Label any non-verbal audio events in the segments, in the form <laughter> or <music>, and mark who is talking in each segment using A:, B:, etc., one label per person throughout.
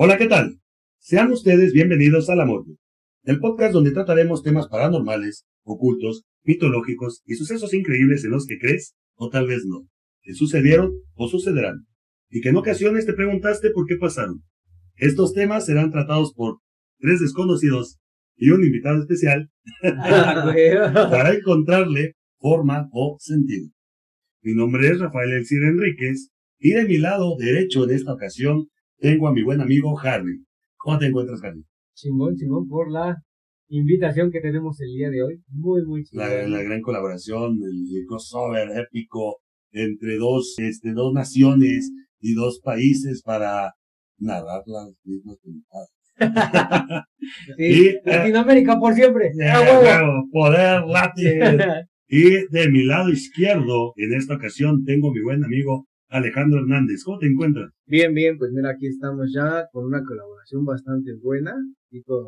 A: Hola, ¿qué tal? Sean ustedes bienvenidos al Amor, el podcast donde trataremos temas paranormales, ocultos, mitológicos y sucesos increíbles en los que crees o tal vez no, que sucedieron o sucederán, y que en ocasiones te preguntaste por qué pasaron. Estos temas serán tratados por tres desconocidos y un invitado especial <laughs> para encontrarle forma o sentido. Mi nombre es Rafael Elcir Enríquez y de mi lado derecho en esta ocasión tengo a mi buen amigo Harry. ¿Cómo te encuentras, Harry?
B: Chingón, chingón, por la invitación que tenemos el día de hoy. Muy, muy chingón.
A: La, la gran colaboración, el, crossover épico entre dos, este, dos naciones y dos países para narrar las mismas temporadas. <laughs>
B: sí, y, eh, Latinoamérica por siempre.
A: poder latín. y de mi lado izquierdo, en esta ocasión, tengo mi buen amigo Alejandro Hernández. ¿Cómo te encuentras?
B: Bien, bien, pues mira, aquí estamos ya con una colaboración bastante buena y con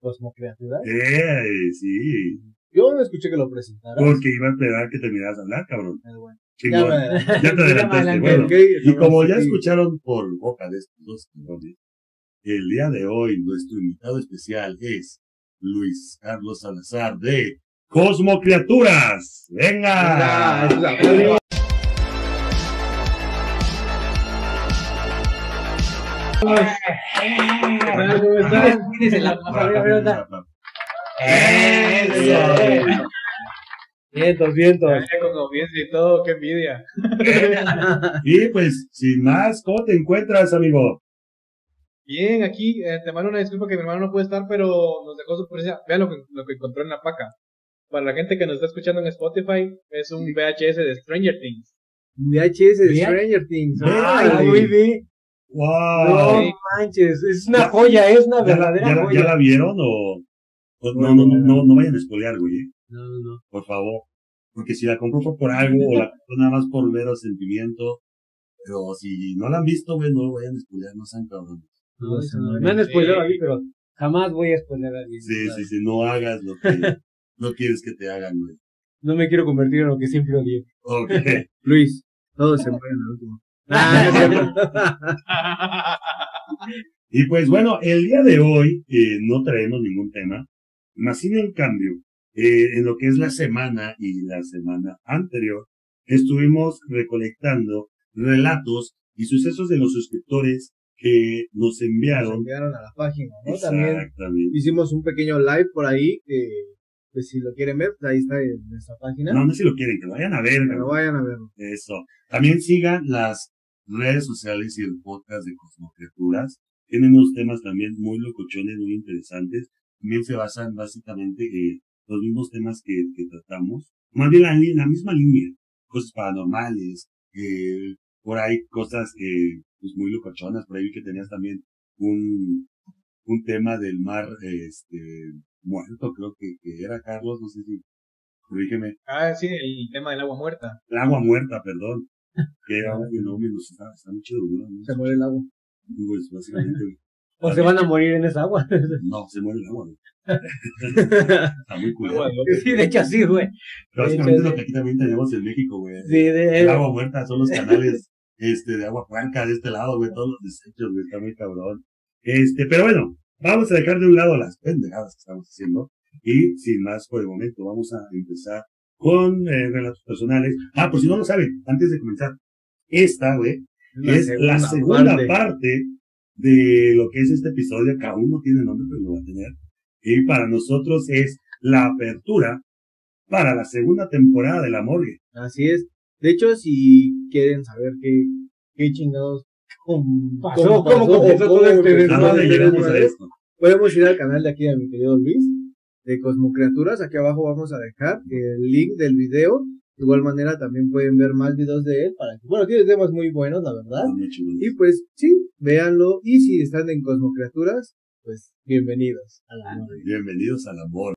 B: Cosmocreaturas.
A: Eh, sí.
B: Yo no escuché que lo presentaras.
A: Porque iba a esperar que terminaras de hablar, cabrón.
B: Pero bueno.
A: Ya, <laughs> ya, te <laughs> adelantaste. bueno, y como ya escucharon por boca de estos dos cabrones, el día de hoy nuestro invitado especial es Luis Carlos Salazar de Cosmocreaturas. ¡Venga! Venga
B: Vientos, vientos.
C: Con audiencia y todo, qué envidia.
A: y pues, sin más, ¿cómo te encuentras, amigo?
C: Bien, aquí eh, te mando una disculpa que mi hermano no puede estar, pero nos dejó su presencia. Vean lo que, lo que encontró en la paca. Para la gente que nos está escuchando en Spotify, es un VHS de Stranger Things.
B: VHS de Stranger Things.
A: Ay, muy bien.
B: ¡Wow! No manches, es una joya, es una verdadera
A: ya,
B: joya.
A: ¿Ya la vieron o.? no, no, no, no, no vayan a spoilear, güey. ¿eh?
B: No, no, no.
A: Por favor. Porque si la compró fue por algo o la <laughs> compró nada más por ver el sentimiento. Pero si no la han visto, güey, no lo vayan a spoilear, no sean cabrones.
B: No, no, me han spoileado a mí, pero jamás voy a spoilear a alguien.
A: Sí, sí, sí, no hagas lo que <laughs> no quieres que te hagan, güey.
B: No me quiero convertir en lo que siempre odié.
A: Ok. <laughs>
B: Luis, todo se muere en el último. <laughs>
A: y pues bueno, el día de hoy eh, no traemos ningún tema, más sin en cambio, eh, en lo que es la semana y la semana anterior, estuvimos recolectando relatos y sucesos de los suscriptores que nos enviaron.
B: Nos enviaron a la página, ¿no? También hicimos un pequeño live por ahí, que pues si lo quieren ver, ahí está en nuestra página.
A: No, no si lo quieren, que lo vayan a ver.
B: Que lo vayan a ver.
A: Eso. También sigan las redes sociales y el podcast de Cosmocriaturas. Tienen unos temas también muy locochones, muy interesantes. También se basan básicamente en los mismos temas que, que tratamos. Más bien la, la misma línea. Cosas paranormales, eh, por ahí cosas que, pues muy locochonas. Por ahí vi que tenías también un, un tema del mar, este, muerto, creo que, que era Carlos, no sé si, corrígeme.
C: Ah, sí, el tema del agua muerta.
A: El agua muerta, perdón. Que era un fenómeno, está, está muy chido, ¿no?
B: Se muere el agua.
A: Pues básicamente. <laughs>
B: ¿O se van a morir en esa agua? <laughs>
A: no, se muere el agua, güey. <laughs> está muy culero.
B: Sí, de hecho sí, güey.
A: Básicamente lo que aquí también tenemos en México, güey.
B: Sí, de...
A: El agua muerta son los canales este, de agua franca de este lado, güey. Todos los desechos, güey. Está muy cabrón. Este, pero bueno, vamos a dejar de un lado las pendejadas que estamos haciendo. Y sin más por el momento, vamos a empezar con eh, relatos personales. Ah, por si no lo saben, antes de comenzar, esta, güey, es la segunda parte. de lo que es este episodio, que aún no tiene nombre, pero lo va a tener. Y para nosotros es la apertura para la segunda temporada de La Morgue.
B: Así es. De hecho, si quieren saber qué, qué chingados
C: pasó, cómo, este
B: Podemos ir al canal de aquí de mi querido Luis de Cosmocreaturas. Aquí abajo vamos a dejar el link del video. De igual manera también pueden ver más videos de él para que, bueno, tiene temas muy buenos, la verdad. Y pues sí, véanlo. Y si están en Cosmocreaturas, pues bienvenidos
A: al amor. Bienvenidos al amor.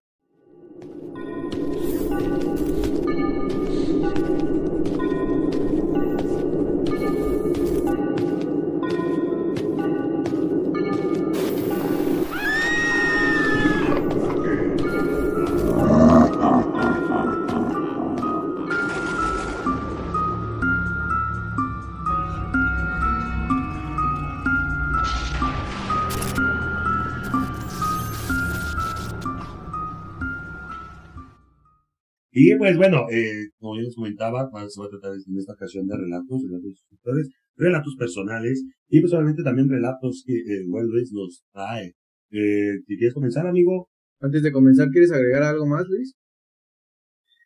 A: Y pues bueno, eh, como ya les comentaba, se va a tratar en esta ocasión de relatos, relatos escritores, relatos personales y pues obviamente también relatos que el buen Luis nos trae. Eh, si quieres comenzar, amigo.
B: Antes de comenzar, ¿quieres agregar algo más, Luis?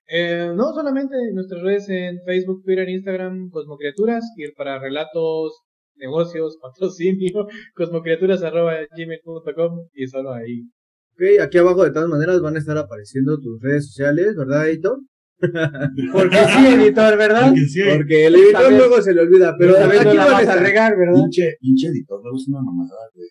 C: Eh, no, solamente en nuestras redes en Facebook, Twitter, Instagram, Cosmocriaturas, y para relatos, negocios, <laughs> patrocinio, cosmocriaturas.gmail.com y solo ahí.
B: Ok, aquí abajo de todas maneras van a estar apareciendo tus redes sociales, ¿verdad, editor? <laughs>
D: Porque sí, editor, ¿verdad?
A: Porque sí.
B: Porque el editor luego se le olvida, pero
D: Esta vez
B: aquí
D: no la
B: van a
D: a regar, ¿verdad?
A: Pinche, pinche editor, luego es una mamada, güey.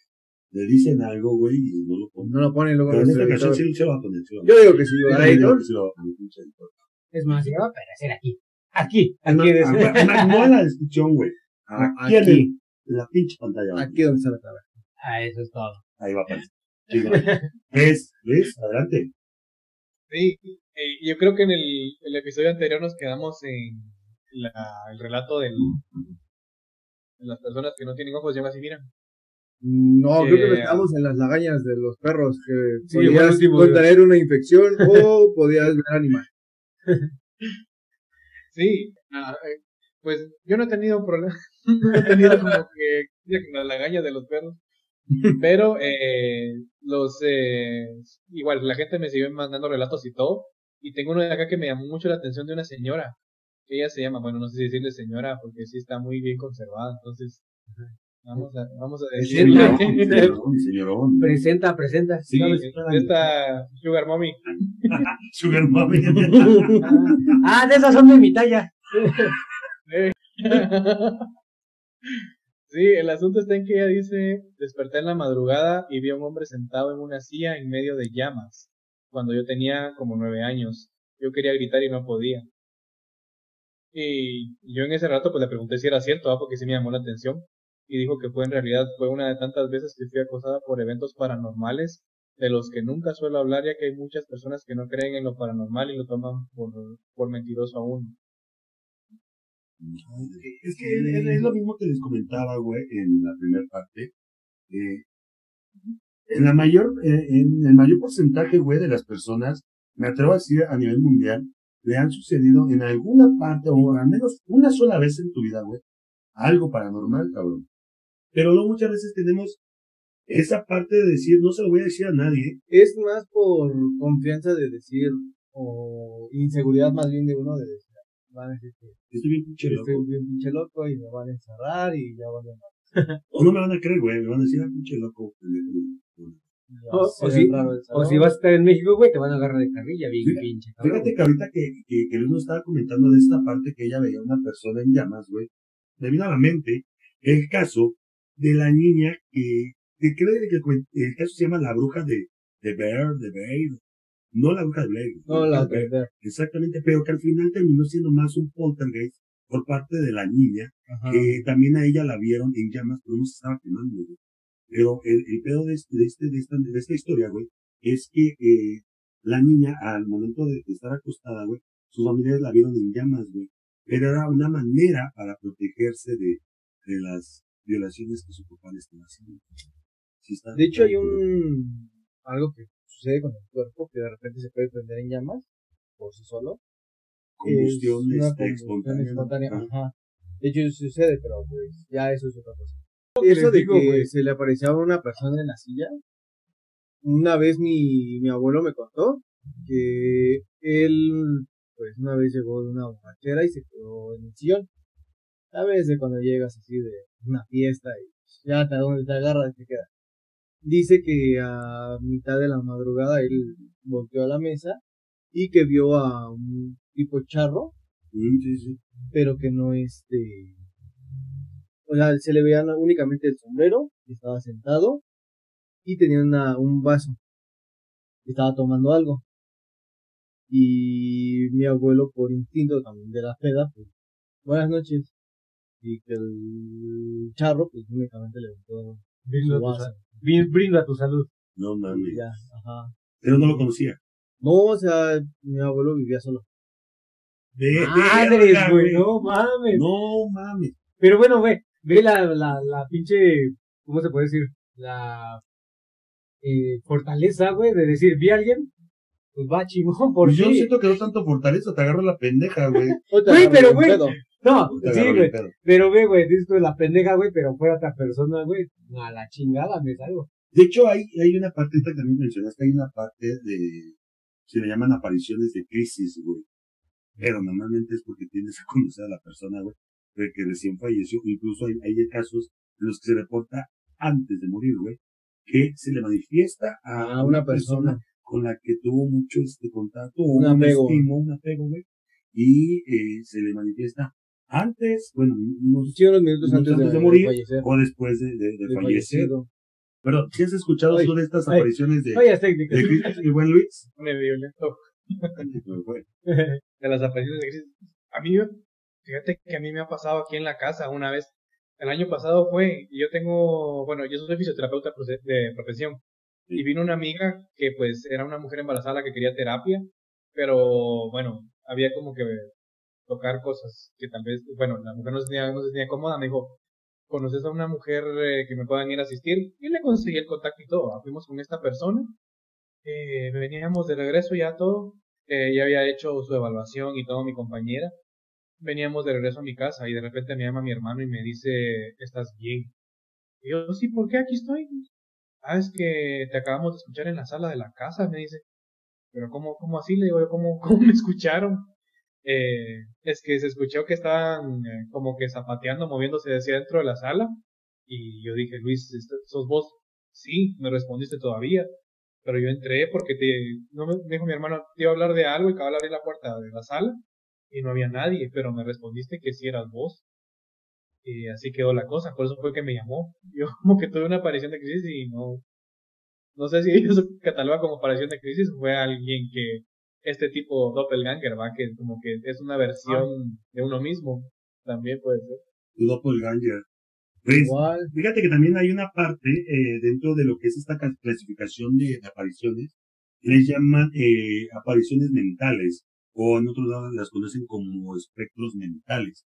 A: Le dicen algo, güey, y no lo ponen.
B: No lo ponen luego
A: Pero en esta sí se lo va a poner. sí a
B: Yo digo que sí. ¿verdad, editor?
A: sí lo va a poner, pinche editor.
D: Es más, se va a aparecer aquí. Aquí,
A: Ah, no,
D: aquí. es-
A: ah, ah, No en la descripción, güey. Aquí, en
B: Aquí.
A: el- en la pinche pantalla.
B: Aquí donde está la tabla.
D: Ah, eso es todo.
A: Ahí va a aparecer. Chido. Es, <laughs> Luis, adelante.
C: Sí, eh, yo creo que en el, el episodio anterior nos quedamos en la, el relato del, de las personas que no tienen ojos y aún así miran.
B: No, creo que nos quedamos en las lagañas de los perros, que
D: Sí,
B: podías
D: último,
B: contraer una infección o podías ver animal. <laughs>
C: Sí, ah, eh, pues yo no he tenido problema, <laughs> no he tenido como que la lagaña de los perros, <laughs> pero eh, los eh, igual la gente me sigue mandando relatos y todo, y tengo uno de acá que me llamó mucho la atención de una señora, que ella se llama, bueno no sé si decirle señora porque sí está muy bien conservada, entonces vamos a vamos a decirle <laughs>
A: Señorón, señorón, señorón.
D: Presenta, presenta.
A: Sí,
C: esta Sugar Mommy. <laughs>
A: Sugar Mami.
D: Ah, de esas son de mi talla.
C: Sí, el asunto está en que ella dice, desperté en la madrugada y vi a un hombre sentado en una silla en medio de llamas, cuando yo tenía como nueve años. Yo quería gritar y no podía. Y yo en ese rato pues le pregunté si era cierto, ¿ah? porque sí me llamó la atención. Y dijo que fue en realidad, fue una de tantas veces que fui acosada por eventos paranormales, de los que nunca suelo hablar, ya que hay muchas personas que no creen en lo paranormal y lo toman por, por mentiroso aún.
A: Es que es, es lo mismo que les comentaba, güey, en la primera parte. Eh, en la mayor, eh, en el mayor porcentaje, güey, de las personas, me atrevo a decir a nivel mundial, le han sucedido en alguna parte, o al menos una sola vez en tu vida, güey, algo paranormal, cabrón. Pero no muchas veces tenemos esa parte de decir, no se lo voy a decir a nadie.
B: Es más por confianza de decir, o inseguridad más bien de uno de decir, van a decir que
A: Estoy bien pinche loco.
B: estoy bien pinche loco y me van a encerrar y ya van a... <laughs>
A: O no me van a creer, güey, me van a decir, ah, pinche loco. pendejo".
B: ya
D: O-
B: se
D: o si vas a estar en México, güey, te van a agarrar de carrilla, bien
A: Fíjate-
D: pinche. cabrón.
A: Fíjate que ahorita que, que, que Luis nos estaba comentando de esta parte que ella veía una persona en llamas, güey, me vino a la mente el caso de la niña que, que creo que el, el caso se llama la bruja de, de Bear, de Bear, no la bruja de Blair.
B: No, la
A: Bear,
B: verdad.
A: Exactamente, pero que al final terminó siendo más un poltergeist por parte de la niña,
B: Ajá.
A: que también a ella la vieron en llamas, pero no se estaba quemando, güey. Pero el, el pedo de, este, de, este, de, esta, de esta historia, güey, es que eh, la niña, al momento de, de estar acostada, güey, sus familiares la vieron en llamas, güey. Pero era una manera para protegerse de, de las violaciones que su papá le estaba haciendo. Sí
B: De hecho, hay un algo que sucede con el cuerpo que de repente se puede prender en llamas por sí solo.
A: combustión
B: Es una
A: este,
B: combustión
A: espontánea.
B: espontánea,
A: Ajá.
B: Ajá. De hecho, eso sucede, pero pues ya eso es otra cosa. Eso de
D: digo,
B: que
D: güey.
B: se le aparecía una persona en la silla. Una vez mi, mi abuelo me contó que él, pues una vez llegó de una borrachera y se quedó en el sillón. ¿Sabes? De cuando llegas así de una fiesta y ya te, donde te agarras te queda. Dice que a mitad de la madrugada él volteó a la mesa y que vio a un tipo charro
A: Mm, sí, sí.
B: pero que no este o sea se le veía únicamente el sombrero estaba sentado y tenía una, un vaso estaba tomando algo y mi abuelo por instinto también de la peda pues buenas noches y que el charro pues únicamente le botó
D: Brindo tu
B: vaso
D: sa- brin- brindo a tu salud.
A: No mames.
B: ya ajá
A: Pero no lo conocía.
B: no o sea mi abuelo vivía solo
A: De,
D: Madres, güey, no mames.
A: No mames.
D: Pero bueno, güey, ve la, la, la pinche, ¿cómo se puede decir? La eh, fortaleza, güey, de decir, vi a alguien, pues va chingón por
A: Pues yo
D: sí.
A: siento que no tanto fortaleza, te agarro la pendeja, güey. <laughs>
D: Güey, pero, güey. No, sí, güey. Pero ve, güey, dices la pendeja, güey, pero fuera otra persona, güey. A la chingada me salgo.
A: De hecho, hay, hay una parte esta que también mencionaste, hay una parte de, se le llaman apariciones de crisis, güey. Pero normalmente es porque tienes a conocer a la persona, güey, de que recién falleció. Incluso hay, hay casos en los que se reporta antes de morir, güey, que se le manifiesta a,
B: A una persona.
A: con la que tuvo mucho este contacto, o
B: Un
A: un,
B: apego.
A: estimo, un apego, güey, y eh, se le manifiesta antes, bueno, unos,
B: Sí, unos minutos
A: Minutos
B: antes de,
A: antes de morir.
B: fallecer.
A: o después de, de, de
B: de
A: fallecer.
B: fallecido.
A: Pero, ¿sí has escuchado
D: Ay,
A: tú de estas
D: ay,
A: apariciones de,
D: técnica.
A: de crisis, mi buen Luis? <laughs>
C: Pone violento. <laughs> De las apariciones de crisis. A mí, fíjate que a mí me ha pasado aquí en la casa una vez. El año pasado fue, y yo tengo, bueno, yo soy fisioterapeuta de profesión. Y vino una amiga que pues era una mujer embarazada que quería terapia, pero bueno, había como que tocar cosas que tal vez, bueno, la mujer no se tenía, no se tenía cómoda, me dijo, ¿conoces a una mujer eh, que me puedan ir a asistir? Y le conseguí el contacto y todo. Fuimos con esta persona, eh, veníamos de regreso ya todo, eh, ya había hecho su evaluación y todo mi compañera. Veníamos de regreso a mi casa y de repente me llama mi hermano y me dice, ¿estás bien? Y yo, sí, ¿por qué aquí estoy? Ah, es que te acabamos de escuchar en la sala de la casa, me dice. Pero ¿cómo, cómo así? Le digo ¿cómo, cómo me escucharon? Eh, es que se escuchó que estaban eh, como que zapateando, moviéndose hacia dentro de la sala. Y yo dije, Luis, ¿est- ¿sos vos? Sí, me respondiste todavía. Pero yo entré porque te, no me, dijo mi hermano, te iba a hablar de algo y acababa de abrir la puerta de la sala y no había nadie, pero me respondiste que sí eras vos. Y así quedó la cosa, por eso fue que me llamó. <laughs> Yo como que tuve una aparición de crisis y no, no sé si <laughs> ellos catalogan como aparición de crisis fue alguien que, este tipo doppelganger, va, que como que es una versión de uno mismo, también puede ser.
A: tu doppelganger. Pues,
B: Igual.
A: fíjate que también hay una parte eh, dentro de lo que es esta ca- clasificación de, de apariciones, les llaman eh, apariciones mentales, o en otros lados las conocen como espectros mentales.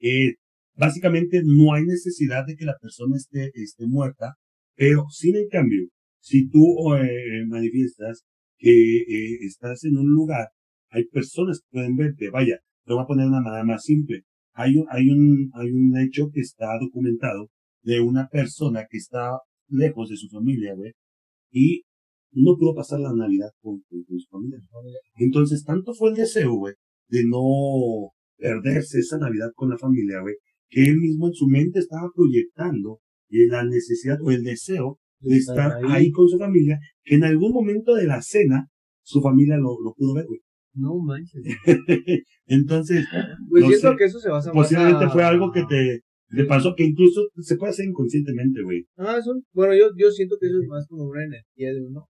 A: Eh, básicamente no hay necesidad de que la persona esté, esté muerta, pero sin en cambio, si tú eh, manifiestas que eh, estás en un lugar, hay personas que pueden verte, vaya, te voy a poner una manera más simple. Hay un, hay un, hay un hecho que está documentado de una persona que está lejos de su familia, güey, y no pudo pasar la Navidad con, su familia. Entonces, tanto fue el deseo, güey, de no perderse esa Navidad con la familia, güey, que él mismo en su mente estaba proyectando eh, la necesidad o el deseo de estar ahí con su familia, que en algún momento de la cena su familia lo, lo pudo ver, güey.
D: No manches. <laughs>
A: Entonces,
B: Pues
A: no
B: siento
A: sé,
B: que eso se basa más
A: posiblemente
B: a-
A: fue algo que te, te pasó, que incluso se puede hacer inconscientemente, güey.
B: Ah, eso, bueno, yo, yo siento que eso es más como una energía de uno.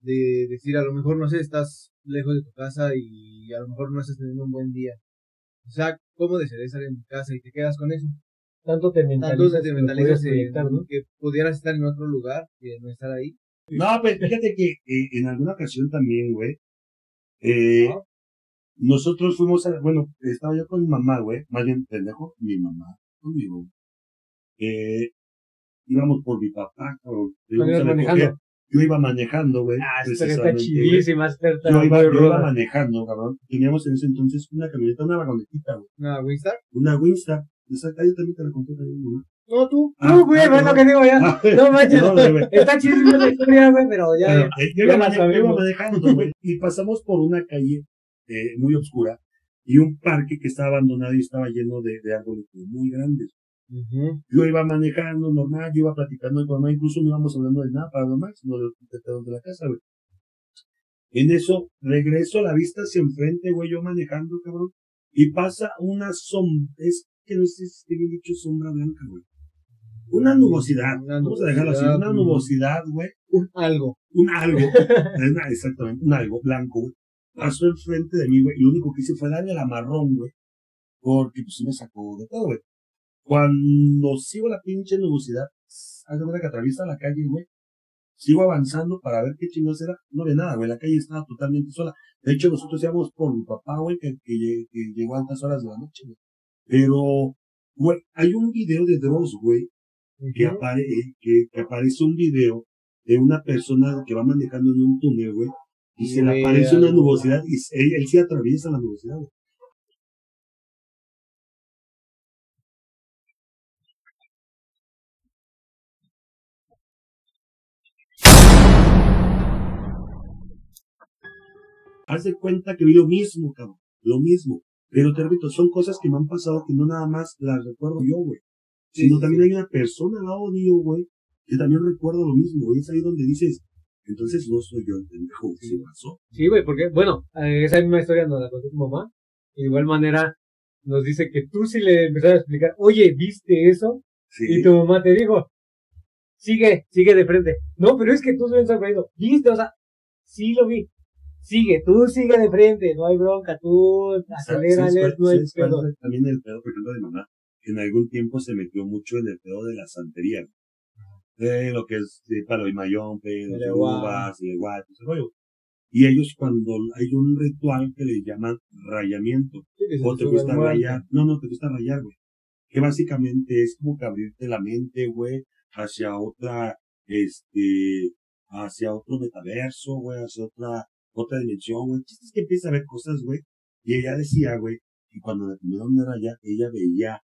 B: De decir, a lo mejor, no sé, estás lejos de tu casa y a lo mejor no estás teniendo un buen día. O sea, ¿cómo desearía estar en mi casa y te quedas con eso?
D: Tanto te
B: Tanto
D: mentalizas,
B: te
D: que
B: mentalizas
D: proyectar, ¿no?
B: que pudieras estar en otro lugar que no estar ahí.
A: No, pues fíjate que eh, en alguna ocasión también, güey, eh, nosotros fuimos a, bueno, estaba yo con mi mamá, güey, más bien pendejo, mi mamá, conmigo. Eh, íbamos por mi papá, cabrón,
D: manejando?
A: Yo iba manejando, güey.
D: Ah, que está chidísima, está
A: Yo iba, yo iba manejando, cabrón. Teníamos en ese entonces una camioneta, una vagonetita, güey.
B: Una Winstar.
A: Una Winstar. Esa calle también te la conté también, ¿no?
B: No, tú.
A: Ah,
D: No, güey,
A: ah,
D: es lo
A: no.
D: que digo ya. <laughs>
A: Ah,
D: No manches.
A: no, güey. <laughs>
D: Está chidísima la historia, güey, pero ya.
A: Bueno, eh, yo,
D: ya la sabemos.
A: manejando, güey, <laughs> y pasamos por una calle eh, muy oscura y un parque que estaba abandonado y estaba lleno de, de árboles muy grandes. Yo iba manejando normal, yo iba platicando con mamá, incluso no íbamos hablando de nada paranormal, sino de, de, de, de la casa, güey. En eso, regreso a la vista hacia enfrente, güey, yo manejando, cabrón, y pasa una sombra, es que no sé si esté bien dicho sombra blanca, güey. Una nubosidad,
B: Una
A: vamos a dejarlo así, una nubosidad, güey,
B: Un algo.
A: un algo, <laughs> exactamente, un algo blanco, güey. Pasó enfrente de mí, güey, y lo único que hice fue darle el amarrón, güey, porque pues me sacó de todo, güey. Cuando sigo la pinche nubosidad, haz de que atraviesa la calle, güey, sigo avanzando para ver qué chingados era, no ve nada, güey, la calle estaba totalmente sola. De hecho, nosotros íbamos por mi papá, güey, que, que llegó a altas horas de la noche, güey. Pero, güey, hay un video de Dross, güey, que, apare que, que aparece un video de una persona que va manejando en un túnel, güey, Y se le aparece una nubosidad y él, él sí atraviesa la nubosidad. güey. Haz de cuenta que vi lo mismo, cabrón. Lo mismo. Pero te repito, son cosas que me han pasado que no nada más las recuerdo yo, güey. Sino también hay una persona al lado mío, güey, que también recuerda lo mismo. Y es ahí donde dices, entonces no soy yo el pendejo, ¿qué pasó?
D: Sí, güey, porque, bueno, eh, esa misma historia nos la contó tu mamá. De igual manera, nos dice que tú sí le empezaste a explicar, oye, ¿viste eso?
A: Sí.
D: Y tu mamá te dijo, sigue, sigue de frente. No, pero es que tú se sorprendido. ¿Viste? O sea, sí lo vi. Sigue, tú sigue de frente, no hay bronca, tú
A: ¿Sabes-
D: acelérale,
A: sabes cuál-
D: no hay pedo.
A: También el pedo, por ejemplo, de mamá, que en algún tiempo se metió mucho en el pedo de la santería. De lo que es de palo y mayón, pedos, de uvas, de guato, ese rollo. Y ellos cuando hay un ritual que le llaman rayamiento,
D: Sí,
A: o te gusta rayar, no, no, te gusta rayar, güey. Que básicamente es como que abrirte la mente, güey, hacia otra, este, hacia otro metaverso, güey, hacia otra, otra dimensión, güey. El chiste Es que empieza a ver cosas, güey. Y ella decía, güey, que cuando la terminaron de rayar, ella veía,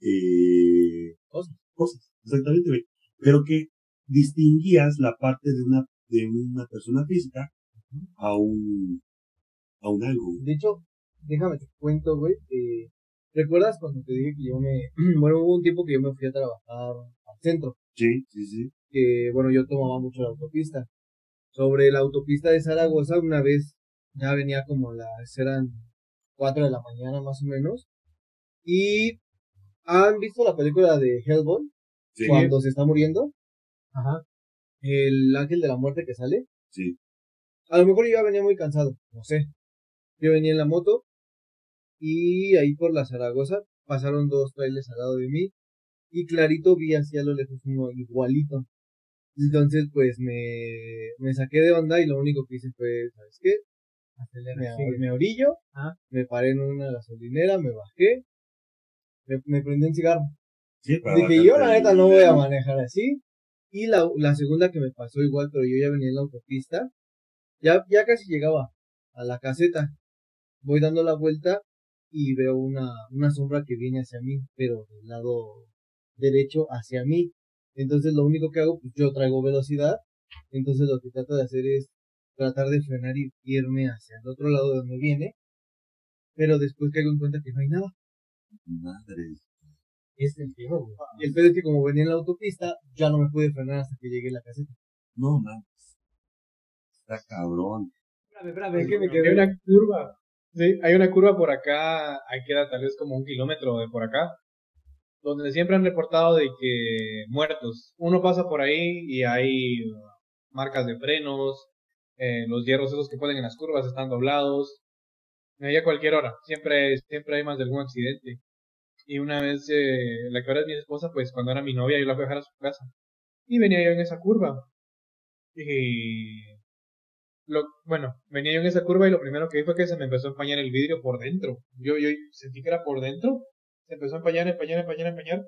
A: eh,
B: Cosas.
A: cosas, exactamente, güey. Pero que distinguías la parte de una, de una persona física a un, a un algo.
B: De hecho, déjame te cuento, güey. eh, ¿Recuerdas cuando te dije que yo me. <clears throat> Bueno, hubo un tiempo que yo me fui a trabajar al centro.
A: Sí, sí, sí.
B: Que, bueno, yo tomaba mucho la autopista. Sobre la autopista de Zaragoza, una vez ya venía como las. eran 4 de la mañana más o menos. Y. ¿Han visto la película de Hellboy?
A: Sí,
B: Cuando se está muriendo.
D: Ajá.
B: El ángel de la muerte que sale.
A: sí.
B: A lo mejor yo ya venía muy cansado, no sé. Yo venía en la moto y ahí por la Zaragoza pasaron dos trailers al lado de mí y clarito vi hacia lo lejos uno igualito. Entonces pues me, me saqué de onda y lo único que hice fue, ¿sabes qué? Me, me orillo,
D: Ah.
B: me paré en una gasolinera, me bajé, me, me prendí un cigarro.
A: Sí, para
B: Dije, yo la neta no voy a manejar así. Y la, la segunda que me pasó igual, pero yo ya venía en la autopista. Ya, ya casi llegaba a la caseta. Voy dando la vuelta y veo una, una sombra que viene hacia mí, pero del lado derecho hacia mí. Entonces lo único que hago, pues yo traigo velocidad. Entonces lo que trato de hacer es tratar de frenar y irme hacia el otro lado de donde viene. Pero después caigo en cuenta que no hay nada.
A: Madre.
D: Es el tema, güey.
B: Y el pedo es que como venía en la autopista, ya no me pude frenar hasta que llegué a la caseta.
A: No, mames. Está cabrón.
D: Espérame, espérame, que me
C: Hay
D: quedé.
C: una curva. Sí, hay una curva por acá, ahí queda tal vez como un kilómetro de por acá, donde siempre han reportado de que muertos. Uno pasa por ahí y hay marcas de frenos, eh, los hierros esos que ponen en las curvas están doblados. Ahí a cualquier hora, siempre, siempre hay más de algún accidente. Y una vez, eh, la que ahora es mi esposa, pues cuando era mi novia, yo la fui a dejar a su casa. Y venía yo en esa curva. Y lo, bueno, venía yo en esa curva y lo primero que vi fue que se me empezó a empañar el vidrio por dentro. Yo, yo sentí que era por dentro. Se empezó a empañar, empañar, empañar, empañar.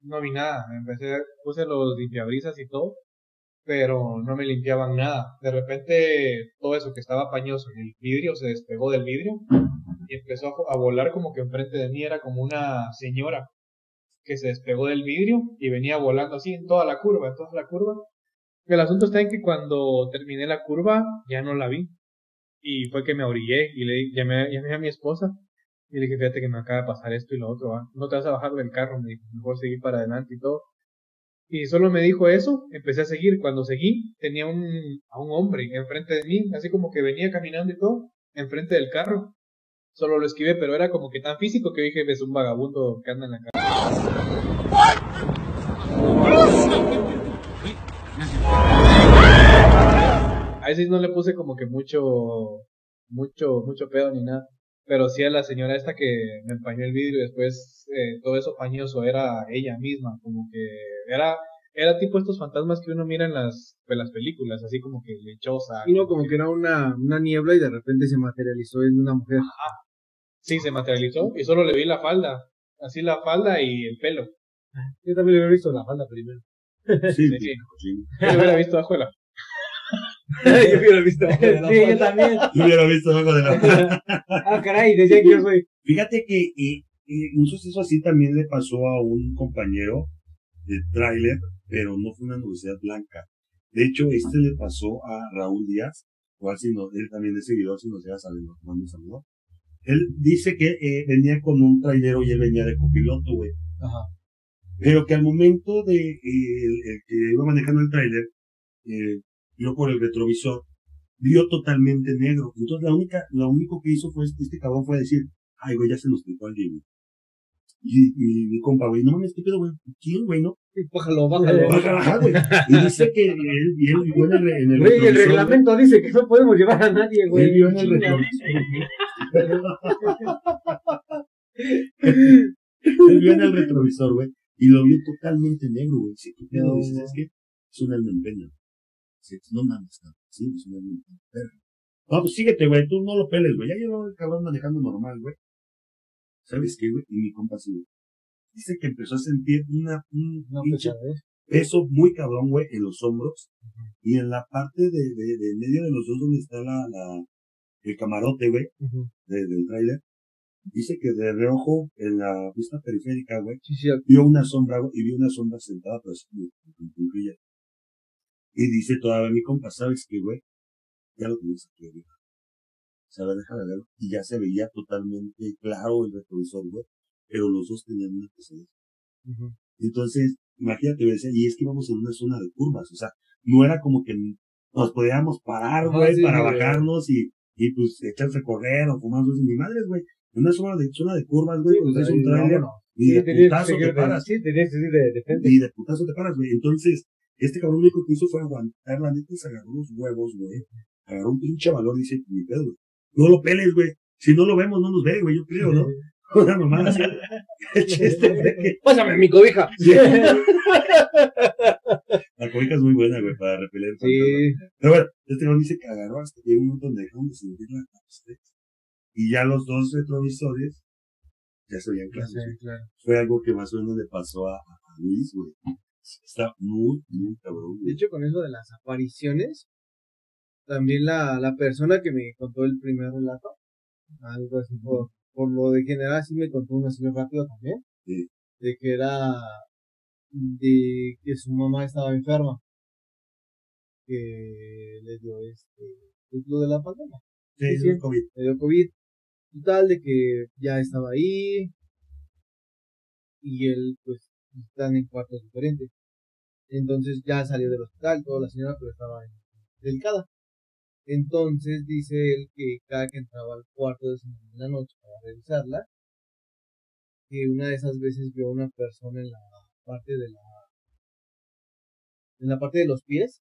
C: No vi nada. Empecé, puse los limpiabrisas y todo, pero no me limpiaban nada. De repente, todo eso que estaba pañoso en el vidrio se despegó del vidrio y empezó a, a volar como que enfrente de mí era como una señora que se despegó del vidrio y venía volando así en toda la curva, en toda la curva. El asunto está en que cuando terminé la curva ya no la vi. Y fue que me orillé y le llamé, llamé a mi esposa y le dije, fíjate que me acaba de pasar esto y lo otro, no te vas a bajar del carro, me dijo, mejor seguir para adelante y todo. Y solo me dijo eso, empecé a seguir. Cuando seguí, tenía un, a un hombre enfrente de mí, así como que venía caminando y todo, enfrente del carro. Solo lo esquivé, pero era como que tan físico que dije, es un vagabundo que anda en la calle. A ese no le puse como que mucho, mucho, mucho pedo ni nada. Pero sí a la señora esta que me empañó el vidrio y después eh, todo eso pañoso era ella misma, como que era, era tipo estos fantasmas que uno mira en las, en las películas, así como que lechosa.
B: Y no, como que era una, una niebla y de repente se materializó en una mujer.
C: Sí, se materializó y solo le vi la falda, así la falda y el pelo.
D: Yo también lo he visto la falda primero.
A: Sí, <laughs>
C: Sí, sí.
A: sí.
C: Yo lo hubiera visto bajo de la... <laughs>
B: yo hubiera visto.
D: Sí, yo también.
A: Yo hubiera visto algo de la <laughs>
D: Ah, caray, decía que yo soy.
A: Fíjate que un suceso así también le pasó a un compañero de tráiler, pero no fue una universidad blanca. De hecho, este le pasó a Raúl Díaz, cual si no, él también es seguidor, si nos llega sabiendo, mando un saludo. Él dice que eh, venía con un trailero y él venía de copiloto, güey.
B: Ajá.
A: Pero que al momento de eh, el, el que iba manejando el tráiler, eh, vio por el retrovisor, vio totalmente negro. Entonces la única, lo único que hizo fue este, este cabrón fue decir, ay güey, ya se nos quitó alguien, güey. Y, y mi compa, güey, no mames, ¿qué pedo, güey? ¿Quién, güey, no?
B: Bájalo, bájalo.
A: Ajá, güey. Y dice que él, vivió en el, en el
D: Güey, el reglamento dice que no podemos llevar a nadie,
A: güey. Él vio en el retrovisor. <laughs> Él vio en el retrovisor, güey, y lo vio totalmente negro, güey. Sí, ¿qué pedo? Dices, es que es un alma en pena. Sí, no mames. Sí, es un alma en pena. perro. No, pues síguete, güey, tú no lo peles, güey. Ya llevaba el cabrón manejando normal, güey. ¿Sabes qué, güey? Y mi compa sí, güey. Dice que empezó a sentir una, un
B: No,
A: pinche peso muy cabrón, güey, en los hombros y en la parte de, de, de en medio de los dos donde está la, la, el camarote, güey,
B: Ujú.
A: de- del tráiler. Dice que de reojo en la vista periférica, güey,
B: Sí, sí,
A: vio una sombra, güey, y vio una sombra sentada, pero así, güey, con cunclilla. Y dice todavía mi compa, ¿sabes qué, güey? Ya lo tienes aquí, güey. Se ve, deja de verlo. Y ya se veía totalmente claro el retrovisor, güey. Pero los dos tenían una pesadez.
B: Ujú.
A: Entonces, imagínate, decía, y es que íbamos en una zona de curvas, o sea, no era como que nos podíamos parar, güey,
B: sí,
A: para
B: güey.
A: bajarnos y, y pues echarse a correr o fumar dulces. Mi madre, güey, en una zona de, zona de curvas, güey,
B: Sí,
A: pues
B: pues,
A: es un trailer y
D: Sí,
A: de putazo te paras,
D: Sí, tenías que ir de, de frente.
A: y de putazo te paras, güey. Entonces, este cabrón lo único que hizo fue aguantar, la neta, se agarró los huevos, güey. Agarró un pinche valor y dice, mi pedo, güey. No lo peles, güey. Si no lo vemos, no nos ve, güey, yo creo, ¿no? Una mamá así. El chiste fue que
B: Pásame mi cobija. <laughs>
A: La cobija es muy buena, güey, para repeler.
B: Sí.
A: Pero bueno, este cabrón dice que agarró hasta que un montón de dejaron de sentir la. Y ya los dos retrovisores ya se veían claros. güey.
B: claro.
A: Fue algo que más o menos le pasó a, a Luis, güey. Está muy, muy cabrón,
B: De hecho, con eso de las apariciones, también la, la persona que me contó el primer relato, algo así por, por lo de general, sí me contó así muy rápido también,
A: Sí.
B: de que era de que su mamá estaba enferma, que le dio este, pues, lo de la pandemia,
A: Sí,
B: sí,
A: sí. COVID.
B: le dio COVID, total de que ya estaba ahí, y él pues están en cuartos diferentes. Entonces ya salió del hospital, toda la señora, pero estaba en- delicada. Entonces dice él que cada que entraba al cuarto de en la noche para revisarla, que una de esas veces vio a una persona en la parte de la en la parte de los pies,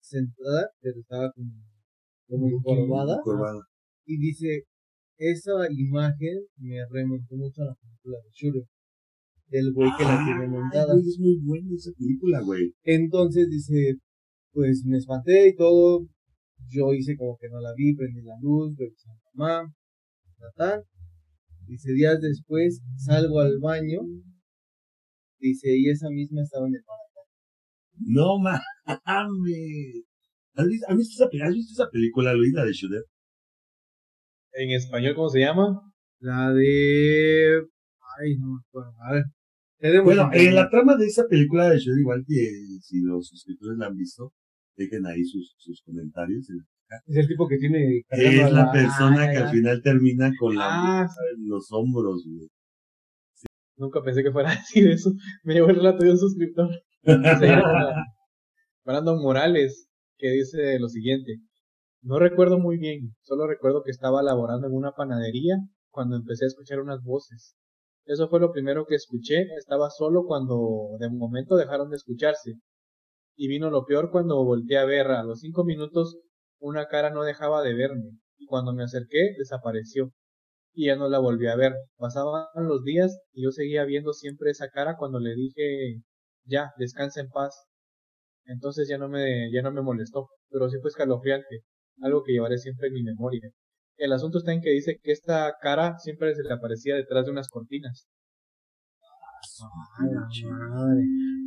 B: sentada, pero estaba como, como encorvada,
A: Curvada.
B: y dice, esa imagen me remontó mucho a la película de Shooter, del güey que la tiene
A: Ay,
B: montada.
A: es muy buena esa película, güey.
B: Entonces dice, pues me espanté y todo. Yo hice como que no la vi, prendí la luz, revisé a mi mamá, ta, ta. Dice, días después salgo al baño. Dice, y esa misma estaba en el baño.
A: No mames. ¿Has visto, has visto esa, has visto esa película, Luis, la de Shooter?
C: En español, ¿cómo se llama?
B: La de... Ay, no me acuerdo. A ver.
A: Bueno, en la trama de esa película de igual que si los suscriptores la han visto, dejen ahí sus, sus comentarios.
D: Es el tipo que tiene.
A: Es la persona que
D: ya.
A: al final termina con la
C: Ah,
A: los hombros, güey.
C: Nunca pensé que fuera a decir eso. Me llevó el relato de un suscriptor. <laughs> Se llama Brandon Morales, que dice lo siguiente. No recuerdo muy bien, solo recuerdo que estaba laborando en una panadería cuando empecé a escuchar unas voces. Eso fue lo primero que escuché, estaba solo cuando de momento dejaron de escucharse. Y vino lo peor cuando volteé a ver, a los cinco minutos una cara no dejaba de verme, y cuando me acerqué desapareció. Y ya no la volví a ver. Pasaban los días y yo seguía viendo siempre esa cara cuando le dije ya, descansa en paz. Entonces ya no me, ya no me molestó, pero sí fue escalofriante, algo que llevaré siempre en mi memoria. El asunto está en que dice que esta cara siempre se le aparecía detrás de unas cortinas.
B: Ay, la madre.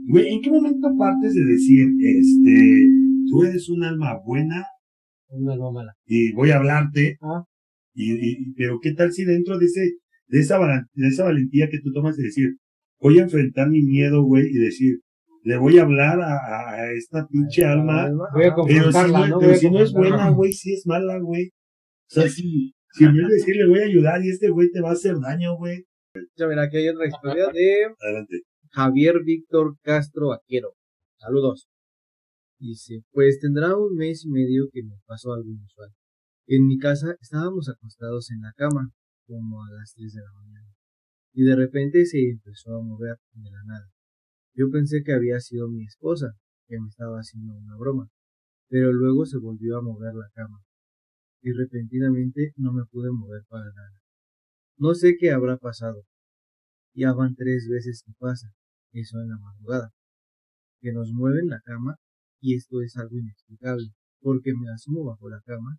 A: Güey, ¿en qué momento partes de decir, este, tú eres un alma buena
D: Un alma mala.
A: y voy a hablarte.
D: Ah.
A: Y, y- pero qué tal si dentro de ese, de esa, de esa valentía que tú tomas de decir, voy a enfrentar mi miedo, güey, y decir, le voy a hablar a, esta pinche alma,
D: Voy a
A: pero si
D: confrontarla,
A: no,
D: ¿no?
A: pero si no es buena, güey, si es mala, güey. O sea, si, si en vez de decirle voy a ayudar y este güey te va a hacer daño, güey.
B: Ya mira, aquí hay otra historia de
A: Adelante.
B: Javier Víctor Castro Aquero. Saludos. Dice, pues tendrá un mes y medio que me pasó algo inusual. En mi casa estábamos acostados en la cama, como a las 3 de la mañana, y de repente se empezó a mover de la nada. Yo pensé que había sido mi esposa, que me estaba haciendo una broma, pero luego se volvió a mover la cama, y repentinamente no me pude mover para nada. No sé qué habrá pasado. Ya van tres veces que pasa eso en la madrugada, que nos mueven la cama y esto es algo inexplicable, porque me asomo bajo la cama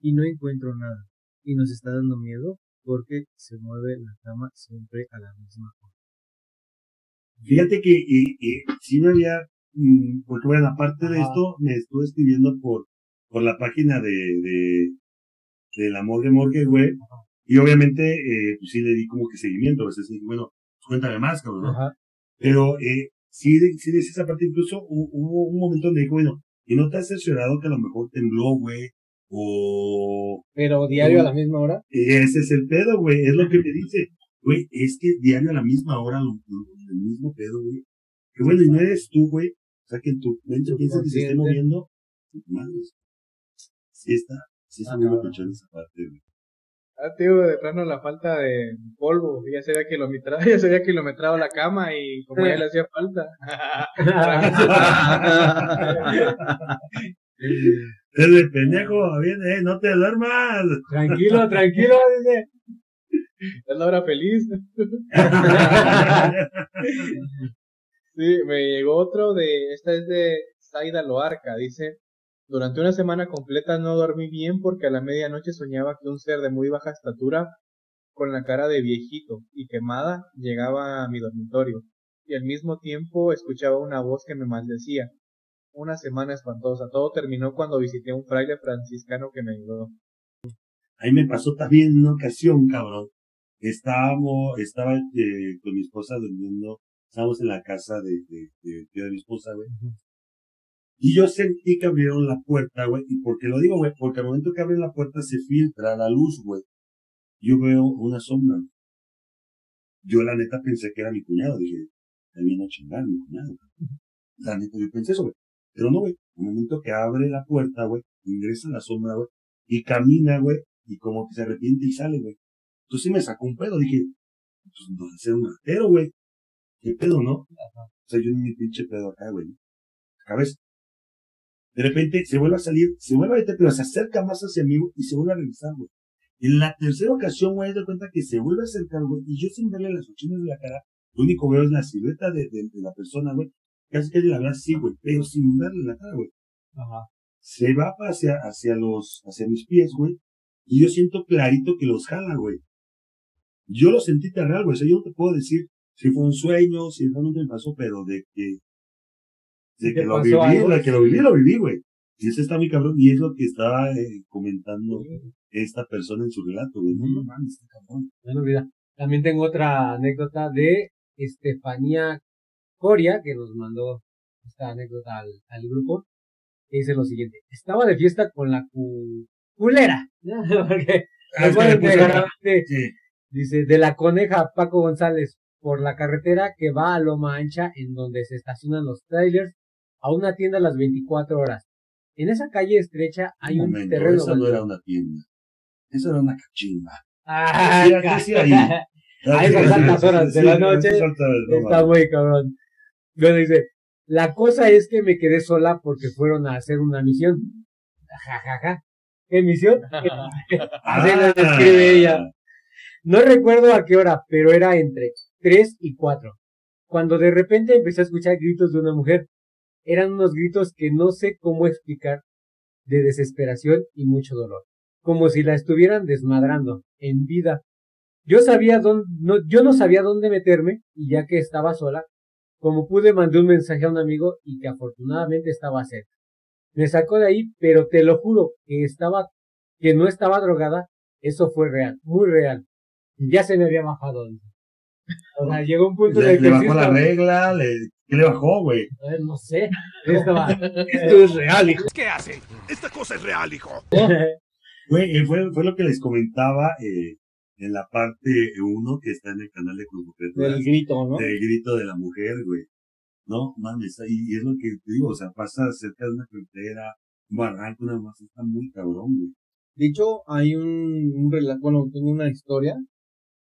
B: y no encuentro nada, y nos está dando miedo porque se mueve la cama siempre a la misma hora.
A: Fíjate que y, y, sí me había, mm, porque bueno, aparte de esto, me estuve escribiendo por, por la página de, de, de la morgue morgue, güey. Y obviamente, eh, pues sí le di como que seguimiento, a veces dije, bueno, pues cuéntame más, cabrón, ¿no?
D: Ajá.
A: Pero, eh, sí, sí decía esa parte, incluso hu- hubo un momento donde dijo, bueno, ¿y no te has cerciorado que a lo mejor tembló, güey? O,
D: Pero diario a la misma hora.
A: ese es el pedo, güey, es lo que me dice. Güey, es que diario a la misma hora, lo, lo- el mismo pedo, güey. Que bueno, y no eres tú, güey. O sea, que en tu mente piensas que se esté moviendo. Madres. Sí está, sí
D: Ah,
A: muy
D: cabrón.
A: locochón esa parte, güey.
C: Ah, tío, de plano la falta de polvo. Ya se había kilometrado, <laughs> ya se había kilometrado la cama y como ya le hacía falta.
A: Es de pendejo, viene, eh, no te duermas.
D: tranquilo, tranquilo, dice.
C: es la hora feliz. <laughs> Sí, me llegó otro de, esta es de Zaida Loarca, dice, durante una semana completa no dormí bien porque a la medianoche soñaba que un ser de muy baja estatura, con la cara de viejito y quemada, llegaba a mi dormitorio, y al mismo tiempo escuchaba una voz que me maldecía. Una semana espantosa. Todo terminó cuando visité a un fraile franciscano que me ayudó.
A: Ahí me pasó también en una ocasión, cabrón. Estábamos, estaba eh, con mi esposa durmiendo, estábamos en la casa de, de, de, de mi esposa, güey. Y yo sentí que abrieron la puerta, güey. ¿Y por qué lo digo, güey? Porque al momento que abren la puerta se filtra la luz, güey. Yo veo una sombra. Yo la neta pensé que era mi cuñado. Dije, me viene a chingar mi cuñado. cabrón". La neta, yo pensé eso, güey. Pero no, güey. Al momento que abre la puerta, güey, ingresa la sombra, güey. Y camina, güey. Y como que se arrepiente y sale, güey. Entonces sí me sacó un pedo. Dije, pues no va a ser un ratero, güey. ¿Qué pedo, no? O sea, yo en mi pinche pedo acá, güey. Cabeza. De repente se vuelve a salir, se vuelve a meter, pero se acerca más hacia mí y se vuelve a regresar, güey. En la tercera ocasión, güey, de cuenta que se vuelve a acercar, güey, y yo sin verle las ochinas de la cara, lo único que veo es la silueta de, de, de la persona, güey. Casi que la veo así, güey, pero sin verle la cara, güey.
D: Ajá.
A: Se va hacia, hacia los, hacia mis pies, güey, y yo siento clarito que los jala, güey. Yo lo sentí tan real, güey, o sea, yo no te puedo decir si fue un sueño, si realmente me pasó, pero de que, de
D: ¿Te
A: que lo viví, de que lo viví, lo viví, güey. Y ese está muy cabrón, y es lo que estaba eh, comentando esta persona en su relato, güey. No, no mames, está cabrón.
D: Bueno, mira, también tengo otra anécdota de Estefanía Coria, que nos mandó esta anécdota al, al grupo, que dice lo siguiente. Estaba de fiesta con la cu- culera. <laughs> Porque
A: Ah,
D: de Sí. dice, de la coneja Paco González, por la carretera que va a Loma Ancha, en donde se estacionan los trailers, a una tienda a las 24 horas. En esa calle estrecha hay un,
A: momento,
D: terreno
A: esa no era una tienda. Eso era una cachimba.
D: Ah,
A: ¿Qué hacía- ahí?
D: A esas altas horas de la noche, Está muy cabrón. Luego dice, la cosa es que me quedé sola porque fueron a hacer una misión. Ja, ja, ja. ¿Qué misión? <laughs> Así lo describe ella. No recuerdo a qué hora, pero era entre 3 y 4. Cuando de repente empecé a escuchar gritos de una mujer. Eran unos gritos que no sé cómo explicar, de desesperación y mucho dolor. Como si la estuvieran desmadrando, en vida. Yo sabía dónde, no, yo no sabía dónde meterme, y ya que estaba sola, como pude mandé un mensaje a un amigo y que afortunadamente estaba cerca. Me sacó de ahí, pero te lo juro que estaba, que no estaba drogada, eso fue real, muy real. Ya se me había bajado. O sea, llegó un punto
A: Le, le
D: que sí
A: bajó la regla, le, ¿qué le bajó, güey?
D: Eh, No sé. <laughs> Esto es real, hijo.
E: ¿Qué hace? Esta cosa es real, hijo. <laughs>
A: Güey, eh, fue, fue lo que les comentaba eh, en la parte 1 que está en el canal de Club
B: Del grito, ¿no?
A: del grito de la mujer, güey. No, mames, y, y es lo que te digo, o sea, pasa cerca de una carretera, un barranco, nada más, está muy cabrón, güey.
B: De hecho, hay un, un rela- bueno, tengo una historia.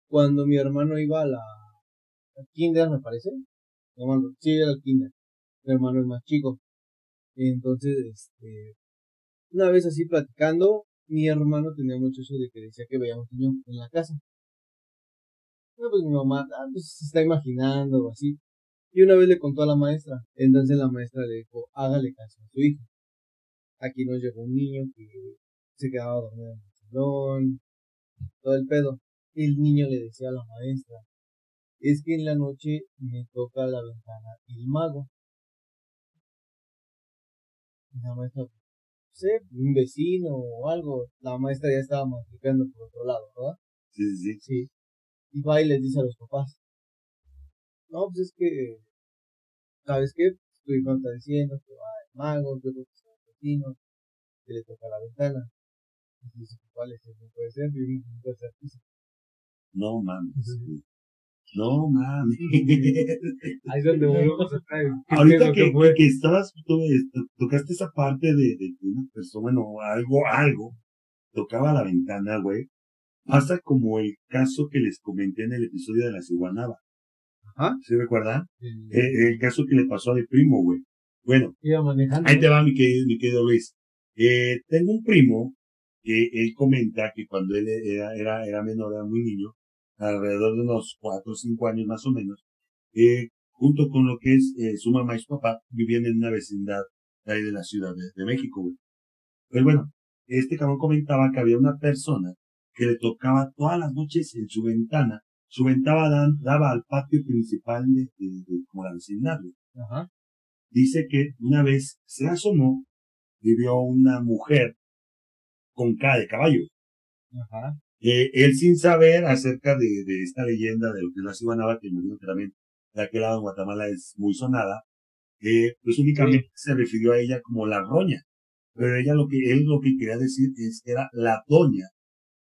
B: Cuando mi hermano iba a la a kinder, me parece. Sí, era el kinder. Mi hermano es más chico. Entonces, este, una vez así platicando, mi hermano tenía mucho eso de que decía que veía un niño en la casa. Bueno, pues mi mamá, ah, pues se está imaginando o así. Y una vez le contó a la maestra. Entonces la maestra le dijo, hágale caso a su hijo. Aquí nos llegó un niño que se quedaba dormido en el salón, todo el pedo. El niño le decía a la maestra, es que en la noche me toca la ventana el mago. Y la maestra, no sé, un vecino o algo. La maestra ya estaba masticando por otro lado, ¿verdad?
A: Sí, sí, sí.
B: Sí. Y va y les dice a los papás, no, pues es que, ¿sabes qué? Tu hijo está diciendo que va el mago, que es el vecino, que le toca la ventana. Y dice, ¿cuál es? No puede ser, vivimos en un tercer piso.
A: No mames. No mames.
D: Ahí es donde volvemos a estar. ¿Qué
A: Ahorita que, que estabas, tú, este, tocaste esa parte de, de que una persona, bueno, algo, algo, tocaba la ventana, güey. Pasa como el caso que les comenté en el episodio de la ciguanaba.
B: Ajá.
A: ¿Sí recuerdan?
D: El-
A: Eh, el caso que le pasó a mi primo, güey. Bueno,
D: Iba manejando.
A: ahí te va mi querido, mi querido Luis. Eh, tengo un primo que él comenta que cuando él era, era, era menor, era muy niño, alrededor de unos cuatro o cinco años más o menos, eh, junto con lo que es eh, su mamá y su papá, vivían en una vecindad de ahí de la Ciudad de, de México, güey. Pues bueno, este cabrón comentaba que había una persona que le tocaba todas las noches en su ventana, su ventana dan- daba al patio principal de, de- de- como la vecindad, güey.
B: Ajá.
A: Dice que una vez se asomó y vio una mujer con cara de caballo.
B: Ajá.
A: Eh, él sin saber acerca de, de esta leyenda de lo que es la Cibanaba, que me imagino que también de aquel lado en Guatemala es muy sonada, eh, pues únicamente se refirió a ella como la roña. Pero ella lo que, él lo que quería decir es que era la doña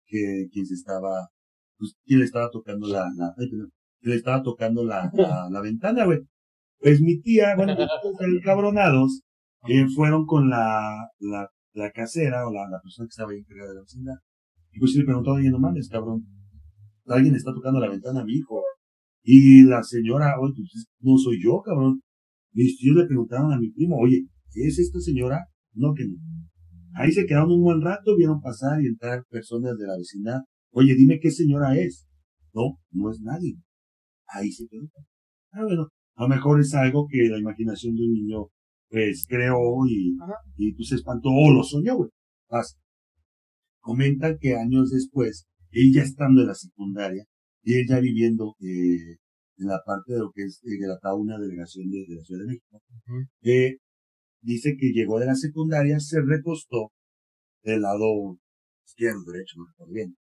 A: que, quien se estaba, pues, quien le estaba tocando la, la, ay, perdón, que le estaba tocando la, la, <laughs> la ventana, güey. Pues mi tía, bueno, los <laughs> cabronados, eh, fueron con la, la, la casera o la, la persona que estaba ahí encargada de la vecindad. Y pues le preguntó, oye, no mames, cabrón. Alguien está tocando la ventana a mi hijo. Y la señora, oye, pues no soy yo, cabrón. Mis tíos le preguntaron a mi primo, oye, ¿es esta señora? No, que no. Ahí se quedaron un buen rato, vieron pasar y entrar personas de la vecindad. Oye, dime qué señora es. No, no es nadie. Ahí se quedó. Ah, bueno, a lo mejor es algo que la imaginación de un niño, pues, creó y,
B: Ajá.
A: y pues se espantó o lo soñó, güey. Pasa. Comentan que años después, él ya estando en la secundaria, y él ya viviendo eh, en la parte de lo que es eh, de la una delegación de, de la Ciudad de México, eh, dice que llegó de la secundaria, se recostó del lado izquierdo, derecho, no recuerdo bien,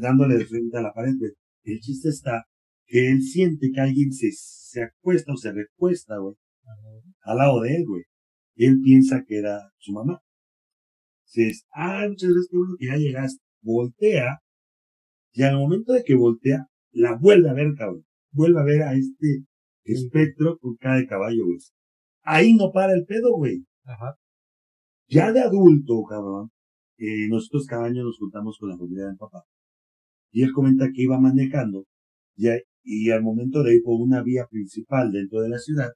A: dándole de frente a la pared. El chiste está que él siente que alguien se, se acuesta o se recuesta, güey, al lado de él, güey. Él piensa que era su mamá. Dices, ah, muchas gracias, qué bueno que ya llegaste. Voltea, y al momento de que voltea, la vuelve a ver, cabrón. Vuelve a ver a este espectro con cara de caballo, güey. Ahí no para el pedo, güey.
D: Ajá.
A: Ya de adulto, cabrón, eh, nosotros cada año nos juntamos con la familia de mi papá. Y él comenta que iba manejando, y, y al momento de ir por una vía principal dentro de la ciudad,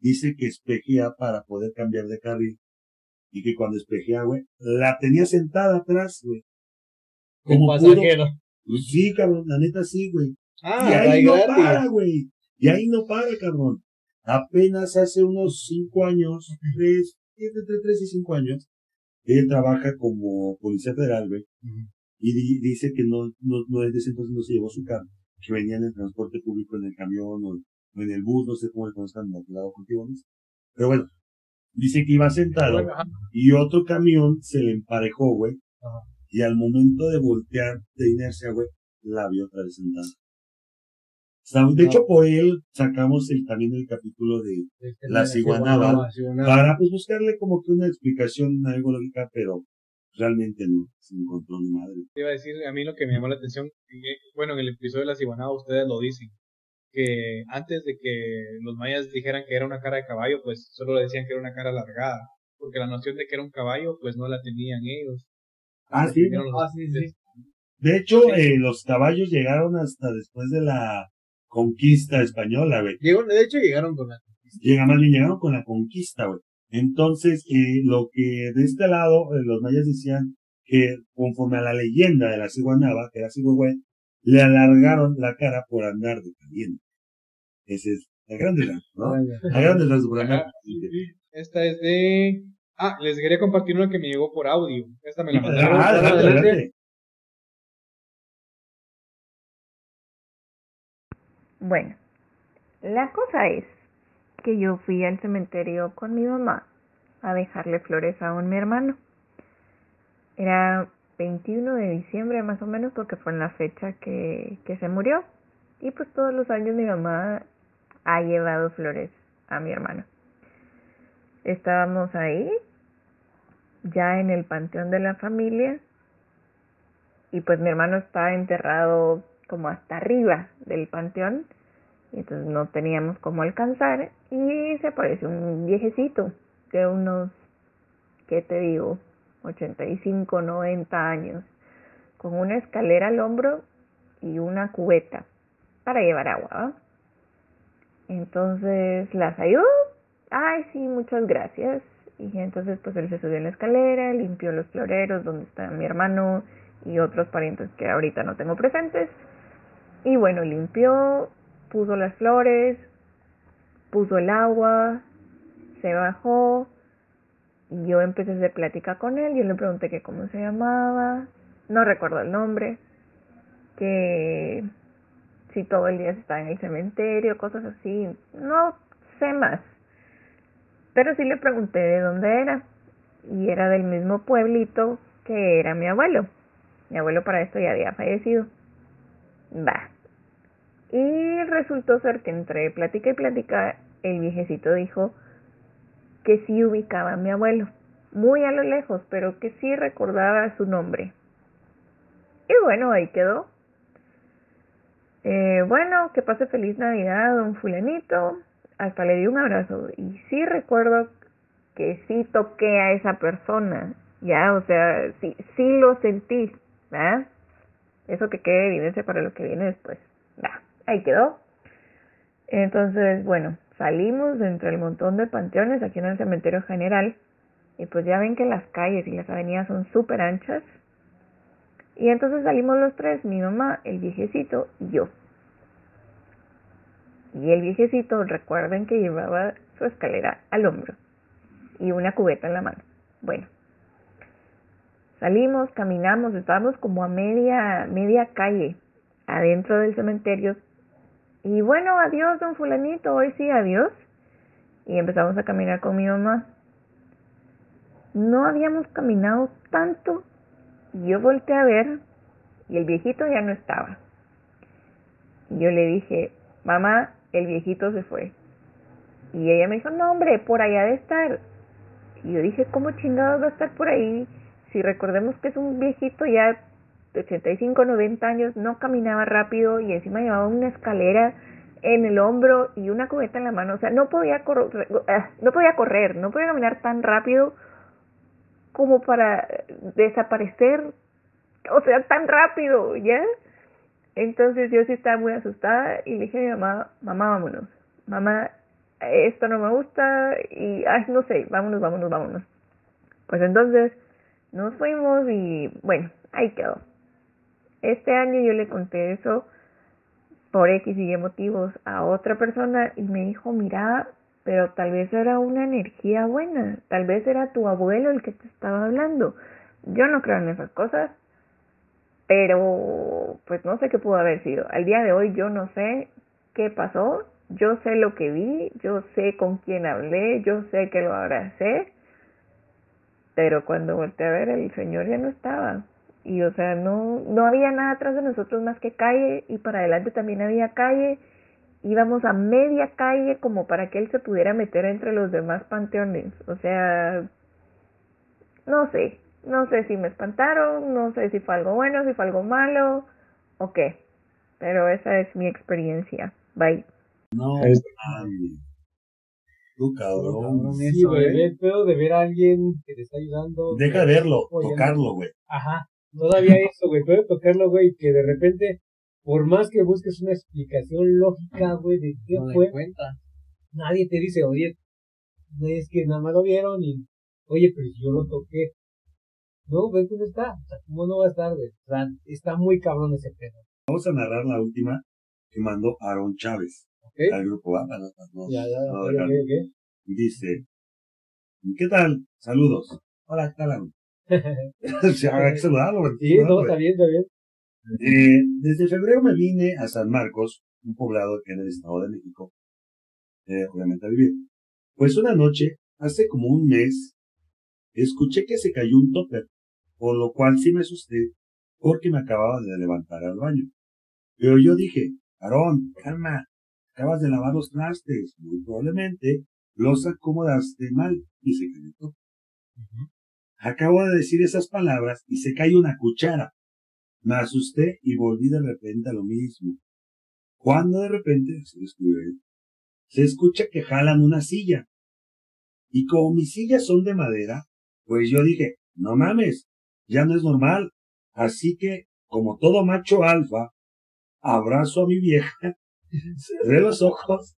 A: dice que espejea para poder cambiar de carril. Y que cuando espejea, güey, la tenía sentada atrás, güey. Como
B: pasajero.
A: Pues sí, cabrón, la neta sí, güey.
B: Ah,
A: y ahí no
B: gratis.
A: para, güey. Y ahí no para, cabrón. Apenas hace unos cinco años, tres, entre tres y cinco años, él trabaja como policía federal, güey. Y di- dice que no, no, no, desde ese entonces no se llevó su carro, que venía en el transporte público, en el camión o, en el bus, no sé cómo le conozcan aquel lado contigo, ¿no? Pero bueno, Dice que iba sentado
C: Bueno,
A: y otro camión se le emparejó, güey.
D: Ajá.
A: Y al momento de voltear de inercia, güey, la vio otra vez sentada. O sea, de hecho, por él sacamos el, también el capítulo de
D: Este,
A: La ciguanaba. Para pues buscarle como que una explicación algo lógica, pero realmente no se encontró ni madre.
C: Te iba a decir, a mí lo que me llamó la atención, que, bueno, en el episodio de la Ciguanaba ustedes lo dicen, que antes de que los mayas dijeran que era una cara de caballo, pues solo le decían que era una cara alargada, porque la noción de que era un caballo, pues no la tenían ellos.
A: Ah, sí.
D: Ah, sí, sí.
A: De hecho,
C: Sí.
A: eh, los caballos llegaron hasta después de la conquista española, güey.
B: Llegó- de hecho, llegaron con la
A: Llega más bien llegaron con la conquista, güey. Entonces, eh, lo que de este lado, eh, los mayas decían que conforme a la leyenda de la ciguanaba, que era güey, le alargaron la cara por andar de caliente. Ese es la grande ¿no? La grande rasgo por andar.
C: Esta es de... Ah, les quería compartir una que me llegó por audio. Esta me la
A: Ah,
C: mandaron.
A: adelante,
D: adelante.
A: adelante.
F: Bueno, la cosa es que yo fui al cementerio con mi mamá a dejarle flores a un mi hermano. Era 21 de diciembre más o menos porque fue en la fecha que, que se murió. Y pues todos los años mi mamá ha llevado flores a mi hermano. Estábamos ahí, ya en el panteón de la familia, y pues mi hermano está enterrado como hasta arriba del panteón, y entonces no teníamos cómo alcanzar, y se apareció un viejecito de unos, ¿qué te digo? 85, 90 años, con una escalera al hombro y una cubeta para llevar agua. Entonces las ayudó. Ay, sí, muchas gracias. Y entonces pues él se subió en la escalera, limpió los floreros donde está mi hermano y otros parientes que ahorita no tengo presentes. Y bueno, limpió, puso las flores, puso el agua, se bajó yo empecé a hacer plática con él. Yo le pregunté que cómo se llamaba, no recuerdo el nombre, que si todo el día estaba en el cementerio, cosas así, no sé más. Pero sí le pregunté de dónde era y era del mismo pueblito que era mi abuelo. Mi abuelo para esto ya había fallecido. Va. Y resultó ser que entre plática y plática el viejecito dijo que sí ubicaba a mi abuelo, muy a lo lejos, pero que sí recordaba su nombre. Y bueno, ahí quedó. Eh, bueno, que pase feliz Navidad, don fulanito. Hasta le di un abrazo. Y sí recuerdo que sí toqué a esa persona. Ya, o sea, sí, sí lo sentí. ¿verdad? Eso que quede evidencia para lo que viene después. Ahí quedó. Entonces, bueno, salimos entre el montón de panteones aquí en el cementerio general. Y pues ya ven que las calles y las avenidas son súper anchas. Y entonces salimos los tres, mi mamá, el viejecito y yo. Y el viejecito, recuerden que llevaba su escalera al hombro y una cubeta en la mano. Bueno, salimos, caminamos, estábamos como a media, media calle adentro del cementerio. Y bueno, adiós, don fulanito, hoy sí, adiós. Y empezamos a caminar con mi mamá. No habíamos caminado tanto y yo volteé a ver y el viejito ya no estaba. Y yo le dije, mamá, el viejito se fue. Y ella me dijo, no hombre, por allá de estar. Y yo dije, ¿cómo chingados va a estar por ahí? Si recordemos que es un viejito ya de 85, 90 años, no caminaba rápido y encima llevaba una escalera en el hombro y una cubeta en la mano. O sea, no podía, correr, no podía correr, no podía caminar tan rápido como para desaparecer, o sea, tan rápido, ¿ya? Entonces yo sí estaba muy asustada y le dije a mi mamá, mamá, vámonos, mamá, esto no me gusta y, ay, no sé, vámonos, vámonos, vámonos. Pues entonces nos fuimos y bueno, ahí quedó. Este año yo le conté eso por X y Y motivos a otra persona y me dijo, mira, pero tal vez era una energía buena, tal vez era tu abuelo el que te estaba hablando. Yo no creo en esas cosas, pero pues no sé qué pudo haber sido. Al día de hoy yo no sé qué pasó yo sé lo que vi, yo sé con quién hablé, yo sé que lo abracé, pero cuando volteé a ver el señor ya no estaba. Y o sea, no, no había nada atrás de nosotros más que calle y para adelante también había calle. Íbamos a media calle como para que él se pudiera meter entre los demás panteones. O sea, no sé, no sé si me espantaron, no sé si fue algo bueno, si fue algo malo o qué. Pero esa es mi experiencia. Bye.
A: No,
C: Es-.
A: Tú cabrón.
D: Sí,
B: eso,
D: güey,
B: ¿eh?
D: el pedo de ver a alguien que te está ayudando.
A: Deja de verlo, tocarlo, güey.
D: Ajá, todavía eso, güey, pero tocarlo, güey, que de repente, por más que busques una explicación lógica, güey, de qué
B: No
D: fue,
B: cuenta.
D: nadie te dice, oye, es que nada más lo vieron y, oye, pero si yo lo toqué. No, güey, ¿dónde está? O sea, ¿cómo no va a estar, güey? O sea, está muy cabrón ese pedo.
A: Vamos a narrar la última que mandó Aaron Chávez
D: ¿Ok?
A: al grupo A. para- no-
D: Ya, ya,
A: no. Dice, ¿qué tal? Saludos. Hola, ¿qué tal, Aaron? <laughs> Sí, habrá que saludarlo, güey.
D: Sí, no, está bien, está bien.
A: Eh, desde febrero me vine a San Marcos, un poblado que en el Estado de México, eh, obviamente a vivir. Pues una noche, hace como un mes, escuché que se cayó un topper, por lo cual sí me asusté porque me acababa de levantar al baño. Pero yo dije, Aarón, calma, acabas de lavar los trastes, muy probablemente los acomodaste mal y se cayó el topper. Acabo de decir esas palabras y se cae una cuchara. Me asusté y volví de repente a lo mismo. Cuando de repente, se escucha que jalan una silla. Y como mis sillas son de madera, pues yo dije, no mames, ya no es normal. Así que, como todo macho alfa, abrazo a mi vieja, <laughs> cerré los ojos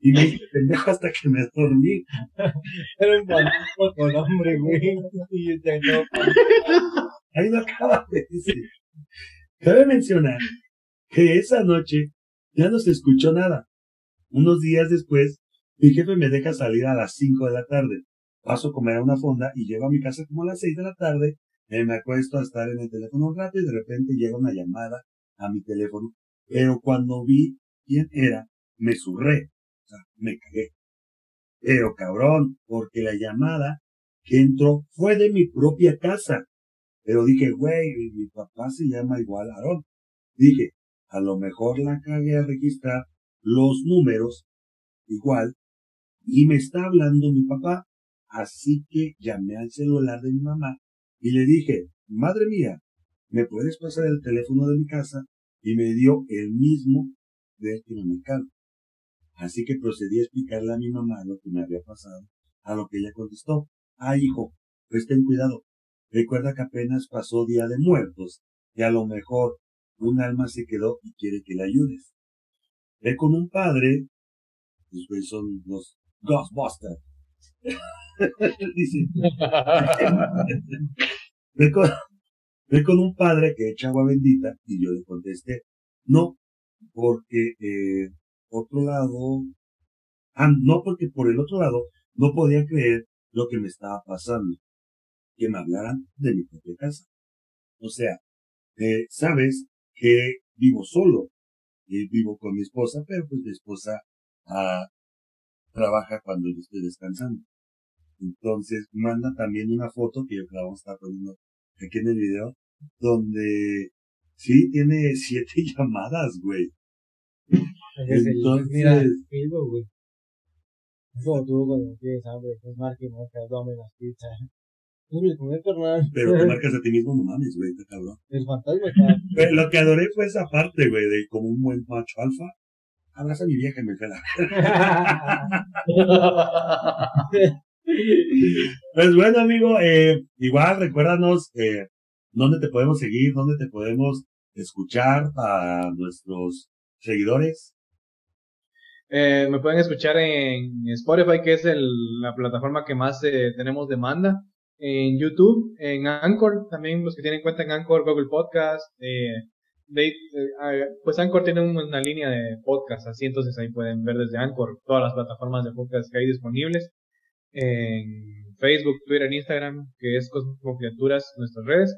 A: y me hice pendejo hasta que me dormí. <laughs>
B: Era un fantasma con hambre, güey. Y yo te no, <laughs>
A: Ahí lo acaba de decir. Cabe mencionar que esa noche ya no se escuchó nada. Unos días después, mi jefe me deja salir a las 5 de la tarde. Paso a comer a una fonda y llego a mi casa como a las 6 de la tarde. eh, me acuesto a estar en el teléfono un rato y de repente llega una llamada a mi teléfono. Pero cuando vi quién era, me surré. Me cagué. Pero cabrón, porque la llamada que entró fue de mi propia casa. Pero dije, güey, mi- papá se llama igual Aarón. Dije, a lo mejor la cagué a registrar los números igual y me está hablando mi papá. Así que llamé al celular de mi mamá y le dije, madre mía, ¿me puedes pasar el teléfono de mi casa? Y me dio el mismo del que no me. Así que procedí a explicarle a mi mamá lo que me había pasado, a lo que ella contestó, ah hijo, pues ten cuidado, recuerda que apenas pasó Día de Muertos y a lo mejor un alma se quedó y quiere que le ayudes. Ve con un padre, pues güey, son los Ghostbusters. <laughs> Dice, <laughs> ve con, ve con un padre que echa agua bendita y yo le contesté, no, porque eh, otro lado, ah, no porque por el otro lado no podía creer lo que me estaba pasando, que me hablaran de mi propia casa. O sea, eh, sabes que vivo solo, y vivo con mi esposa, pero pues mi esposa ah, trabaja cuando yo estoy descansando. Entonces manda también una foto que yo la vamos a estar poniendo aquí en el video, donde sí tiene siete <laughs> llamadas, güey.
D: Entonces, mira, güey. Es como tú cuando tienes hambre, pues marca y marca, dame las pizzas.
A: Pero te <laughs> marcas a ti mismo, no mames, güey, está cabrón.
B: El fantasma <laughs> está.
A: Lo que adoré fue esa parte, güey, de como un buen macho alfa. Abraza a mi vieja y me pela. <laughs> Pues bueno, amigo, eh, igual recuérdanos eh, dónde te podemos seguir, dónde te podemos escuchar a nuestros seguidores.
C: Eh, me pueden escuchar en Spotify, que es el- la plataforma que más eh, tenemos demanda. En YouTube, en Anchor, también los que tienen cuenta en Anchor, Google Podcast. eh, eh, ah, pues Anchor tiene un- una línea de podcast, así entonces ahí pueden ver desde Anchor todas las plataformas de podcast que hay disponibles. En Facebook, Twitter, Instagram, que es Cosmo Criaturas, nuestras redes.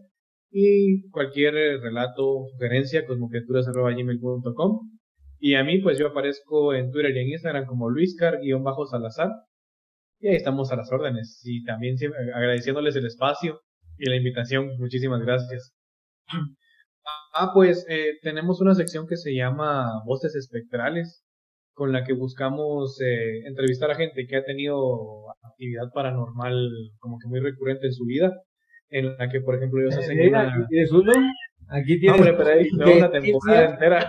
C: Y cualquier eh, relato sugerencia, cosmocriaturas.gmail.com. Y a mí, pues yo aparezco en Twitter y en Instagram como luiscar-salazar. Y ahí estamos a las órdenes. Y también agradeciéndoles el espacio y la invitación. Muchísimas gracias. <clears throat> Ah, pues eh, tenemos una sección que se llama Voces Espectrales, con la que buscamos eh, entrevistar a gente que ha tenido actividad paranormal como que muy recurrente en su vida, en la que, por ejemplo, ellos hacen una...
D: ¿Tienes uno? Aquí
C: No,
D: tienes
C: hombre, pero ahí <laughs> tengo una temporada entera.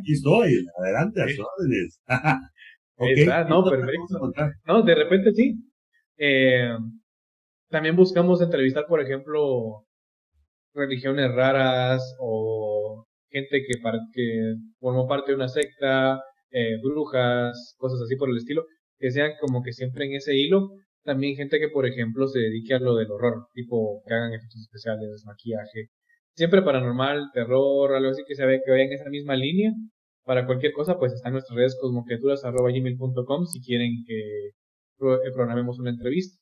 A: Aquí estoy, adelante, a sus órdenes. <laughs>
C: No,
A: ¿qué
C: perfecto. No, de repente sí. Eh, también buscamos entrevistar, por ejemplo, religiones raras o gente que formó parte de una secta, eh, brujas, cosas así por el estilo, que sean como que siempre en ese hilo. También gente que, por ejemplo, se dedique a lo del horror, tipo que hagan efectos especiales, maquillaje. Siempre paranormal, terror, algo así que se ve que vaya en esa misma línea. Para cualquier cosa, pues están nuestras redes cosmocreaturas.gmail.com si quieren que eh, programemos una entrevista.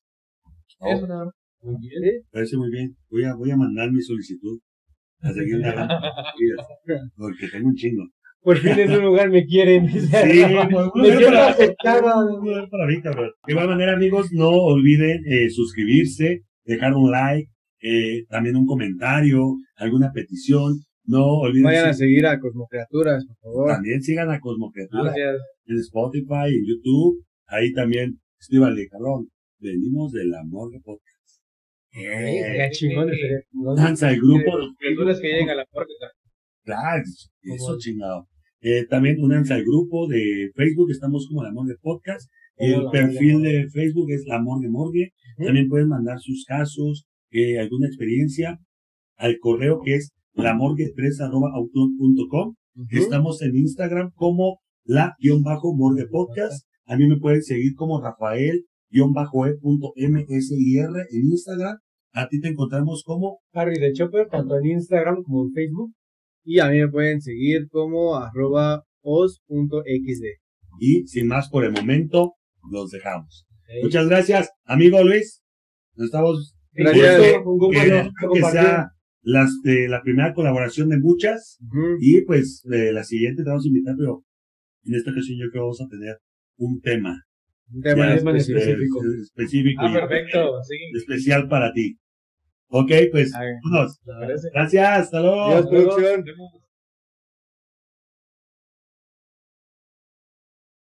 A: Oh,
C: Eso nada más.
D: Muy bien.
A: parece muy bien. Voy a, voy a mandar mi solicitud a seguir <laughs> porque tengo un chingo.
D: Por fin en un lugar me quieren.
A: Sí, <laughs>
D: me siento
A: cabrón. De igual manera, amigos, no olviden eh, suscribirse, dejar un like, eh, también un comentario, alguna petición. No olviden
B: Vayan a seguir a Cosmocreaturas, por favor.
A: también sigan a Cosmocreatura
C: Gracias.
A: en Spotify, en YouTube. Ahí también, escríbanle, cabrón. Venimos del amor de podcast. Eh,
D: Ya chingón,
A: danza el grupo. de
C: Criaturas que lleguen a la puerta.
A: Claro, eso chingado. Eh, también únanse al grupo de Facebook, estamos como La Morgue Podcast. El perfil de Facebook es La Morgue Morgue. También pueden mandar sus casos, eh, alguna experiencia al correo que es lamorgue3.outlook.com. Estamos en Instagram como la-morgue podcast. A mí me pueden seguir como Rafael-e.msir en Instagram. A ti te encontramos como
D: Harry de Chopper, tanto en Instagram como en Facebook.
B: Y a mí me pueden seguir como arroba os.xd.
A: Y sin más por el momento, los dejamos. Muchas gracias, amigo Luis. Nos estamos.
B: Gracias.
D: Gusto,
A: Que,
D: un gusto
A: que
D: compartir.
A: sea las, de la primera colaboración de muchas. Y pues eh, la siguiente te vamos a invitar, pero en esta ocasión yo creo que vamos a tener un tema.
B: Un tema
A: espe-
D: específico.
A: específico
C: Ah, perfecto. Sí.
A: especial para ti. Ok, pues vámonos. Gracias, hasta luego.
B: Adiós, producción.